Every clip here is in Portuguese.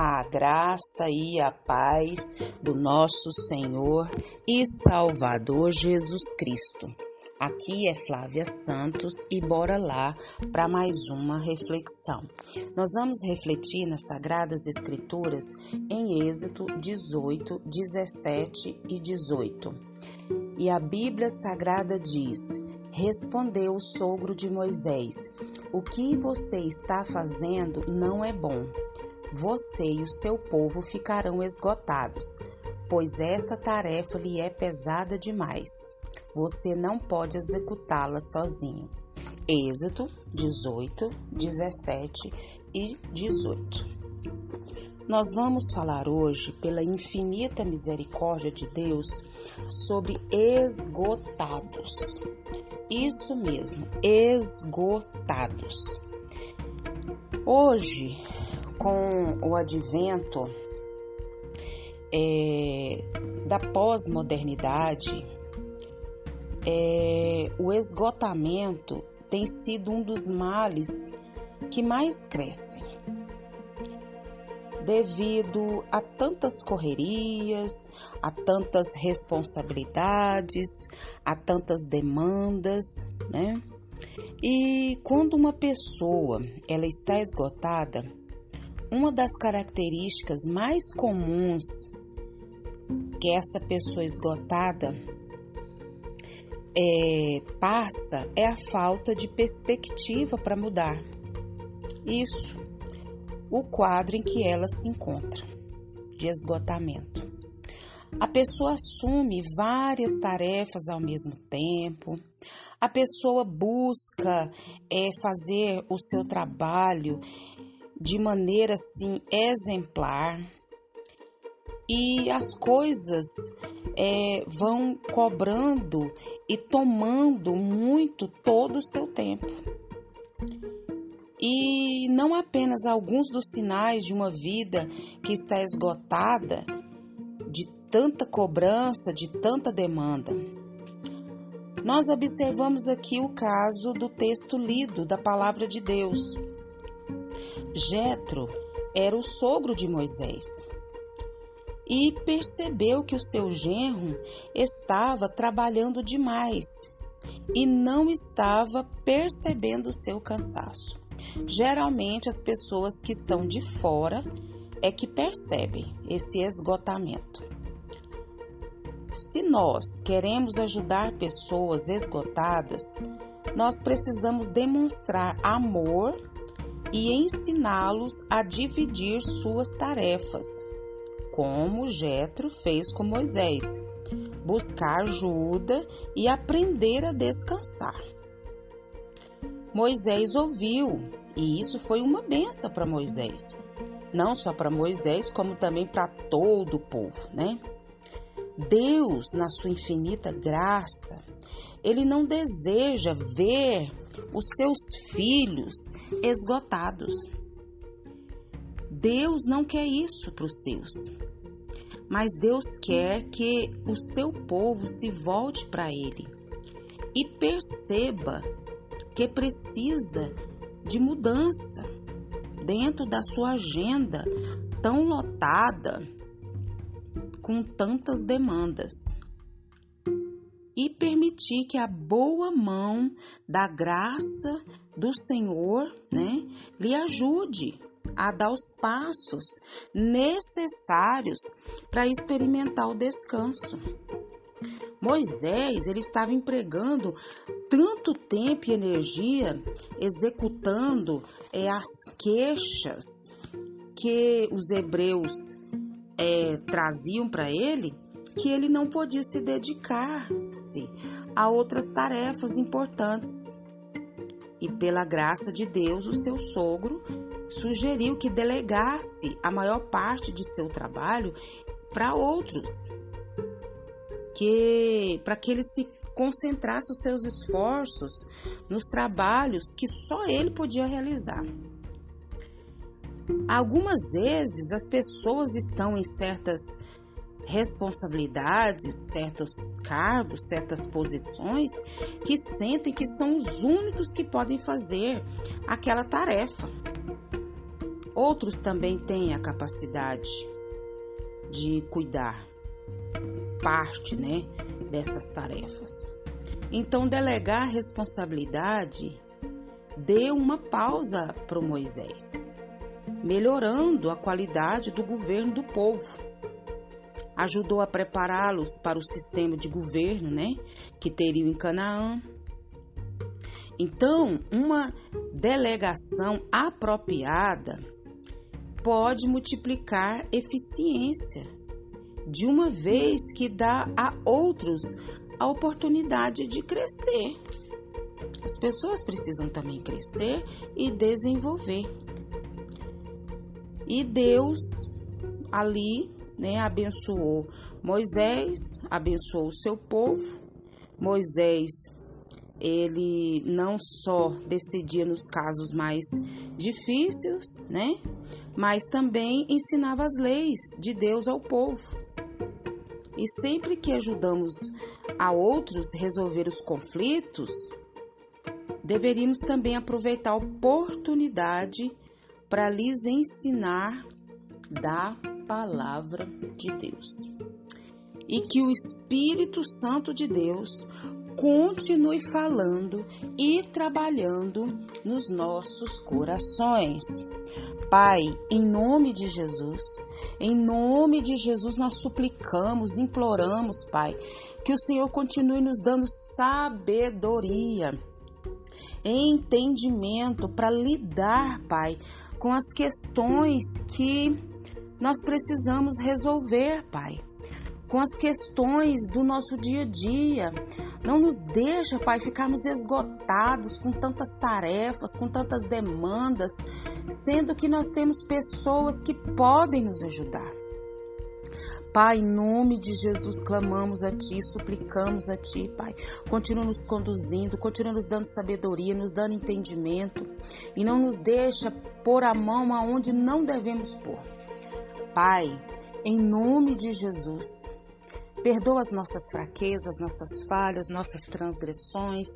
a graça e a paz do nosso Senhor e Salvador Jesus Cristo. Aqui é Flávia Santos e bora lá para mais uma reflexão. Nós vamos refletir nas Sagradas Escrituras em Êxodo 18, 17 e 18. E a Bíblia Sagrada diz: Respondeu o sogro de Moisés: O que você está fazendo não é bom você e o seu povo ficarão esgotados, pois esta tarefa lhe é pesada demais. Você não pode executá-la sozinho. Êxodo 18, 17 e 18. Nós vamos falar hoje, pela infinita misericórdia de Deus, sobre esgotados. Isso mesmo, esgotados. Hoje com o advento é, da pós-modernidade, é, o esgotamento tem sido um dos males que mais crescem. Devido a tantas correrias, a tantas responsabilidades, a tantas demandas, né? E quando uma pessoa ela está esgotada, uma das características mais comuns que essa pessoa esgotada é, passa é a falta de perspectiva para mudar. Isso, o quadro em que ela se encontra, de esgotamento. A pessoa assume várias tarefas ao mesmo tempo, a pessoa busca é, fazer o seu trabalho de maneira assim exemplar e as coisas é, vão cobrando e tomando muito todo o seu tempo. E não apenas alguns dos sinais de uma vida que está esgotada de tanta cobrança, de tanta demanda. Nós observamos aqui o caso do texto lido da palavra de Deus Jetro era o sogro de Moisés e percebeu que o seu genro estava trabalhando demais e não estava percebendo o seu cansaço. Geralmente as pessoas que estão de fora é que percebem esse esgotamento. Se nós queremos ajudar pessoas esgotadas, nós precisamos demonstrar amor e ensiná-los a dividir suas tarefas, como Jetro fez com Moisés, buscar ajuda e aprender a descansar. Moisés ouviu, e isso foi uma benção para Moisés. Não só para Moisés, como também para todo o povo, né? Deus, na sua infinita graça, ele não deseja ver os seus filhos esgotados. Deus não quer isso para os seus, mas Deus quer que o seu povo se volte para Ele e perceba que precisa de mudança dentro da sua agenda tão lotada com tantas demandas e permitir que a boa mão da graça do Senhor, né, lhe ajude a dar os passos necessários para experimentar o descanso. Moisés, ele estava empregando tanto tempo e energia executando é, as queixas que os hebreus é, traziam para ele, que ele não podia se dedicar-se a outras tarefas importantes. E pela graça de Deus, o seu sogro sugeriu que delegasse a maior parte de seu trabalho para outros, que para que ele se concentrasse os seus esforços nos trabalhos que só ele podia realizar. Algumas vezes as pessoas estão em certas responsabilidades, certos cargos, certas posições que sentem que são os únicos que podem fazer aquela tarefa. outros também têm a capacidade de cuidar parte, né, dessas tarefas. Então, delegar responsabilidade deu uma pausa para Moisés, melhorando a qualidade do governo do povo. Ajudou a prepará-los para o sistema de governo, né, que teriam em Canaã. Então, uma delegação apropriada pode multiplicar eficiência, de uma vez que dá a outros a oportunidade de crescer. As pessoas precisam também crescer e desenvolver. E Deus ali, né, abençoou Moisés, abençoou o seu povo. Moisés ele não só decidia nos casos mais difíceis, né? Mas também ensinava as leis de Deus ao povo. E sempre que ajudamos a outros resolver os conflitos, deveríamos também aproveitar a oportunidade para lhes ensinar da palavra de Deus. E que o Espírito Santo de Deus continue falando e trabalhando nos nossos corações. Pai, em nome de Jesus, em nome de Jesus nós suplicamos, imploramos, Pai, que o Senhor continue nos dando sabedoria, entendimento para lidar, Pai, com as questões que nós precisamos resolver, Pai com as questões do nosso dia a dia. Não nos deixa, Pai, ficarmos esgotados com tantas tarefas, com tantas demandas, sendo que nós temos pessoas que podem nos ajudar. Pai, em nome de Jesus, clamamos a Ti, suplicamos a Ti, Pai. Continua nos conduzindo, continua nos dando sabedoria, nos dando entendimento e não nos deixa pôr a mão aonde não devemos pôr. Pai, em nome de Jesus, Perdoa as nossas fraquezas, nossas falhas, nossas transgressões.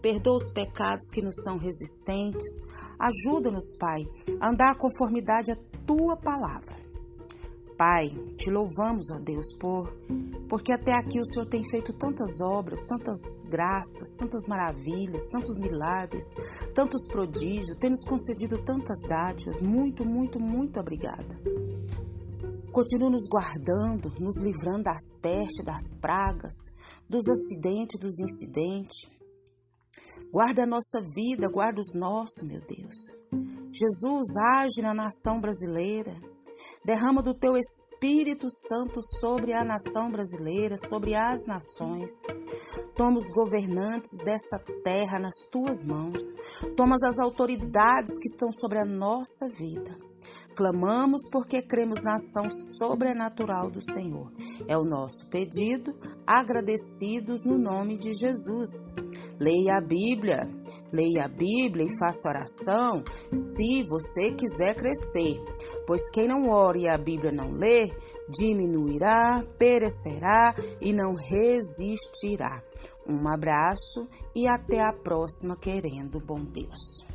Perdoa os pecados que nos são resistentes. Ajuda-nos, Pai, a andar conformidade à tua palavra. Pai, te louvamos, ó Deus, por porque até aqui o Senhor tem feito tantas obras, tantas graças, tantas maravilhas, tantos milagres, tantos prodígios, tem nos concedido tantas dádivas. Muito, muito, muito obrigada. Continua nos guardando, nos livrando das pestes, das pragas, dos acidentes, dos incidentes. Guarda a nossa vida, guarda os nossos, meu Deus. Jesus, age na nação brasileira. Derrama do teu Espírito Santo sobre a nação brasileira, sobre as nações. Toma os governantes dessa terra nas tuas mãos. Toma as autoridades que estão sobre a nossa vida. Clamamos porque cremos na ação sobrenatural do Senhor. É o nosso pedido, agradecidos no nome de Jesus. Leia a Bíblia, leia a Bíblia e faça oração se você quiser crescer, pois quem não ora e a Bíblia não lê, diminuirá, perecerá e não resistirá. Um abraço e até a próxima, querendo bom Deus.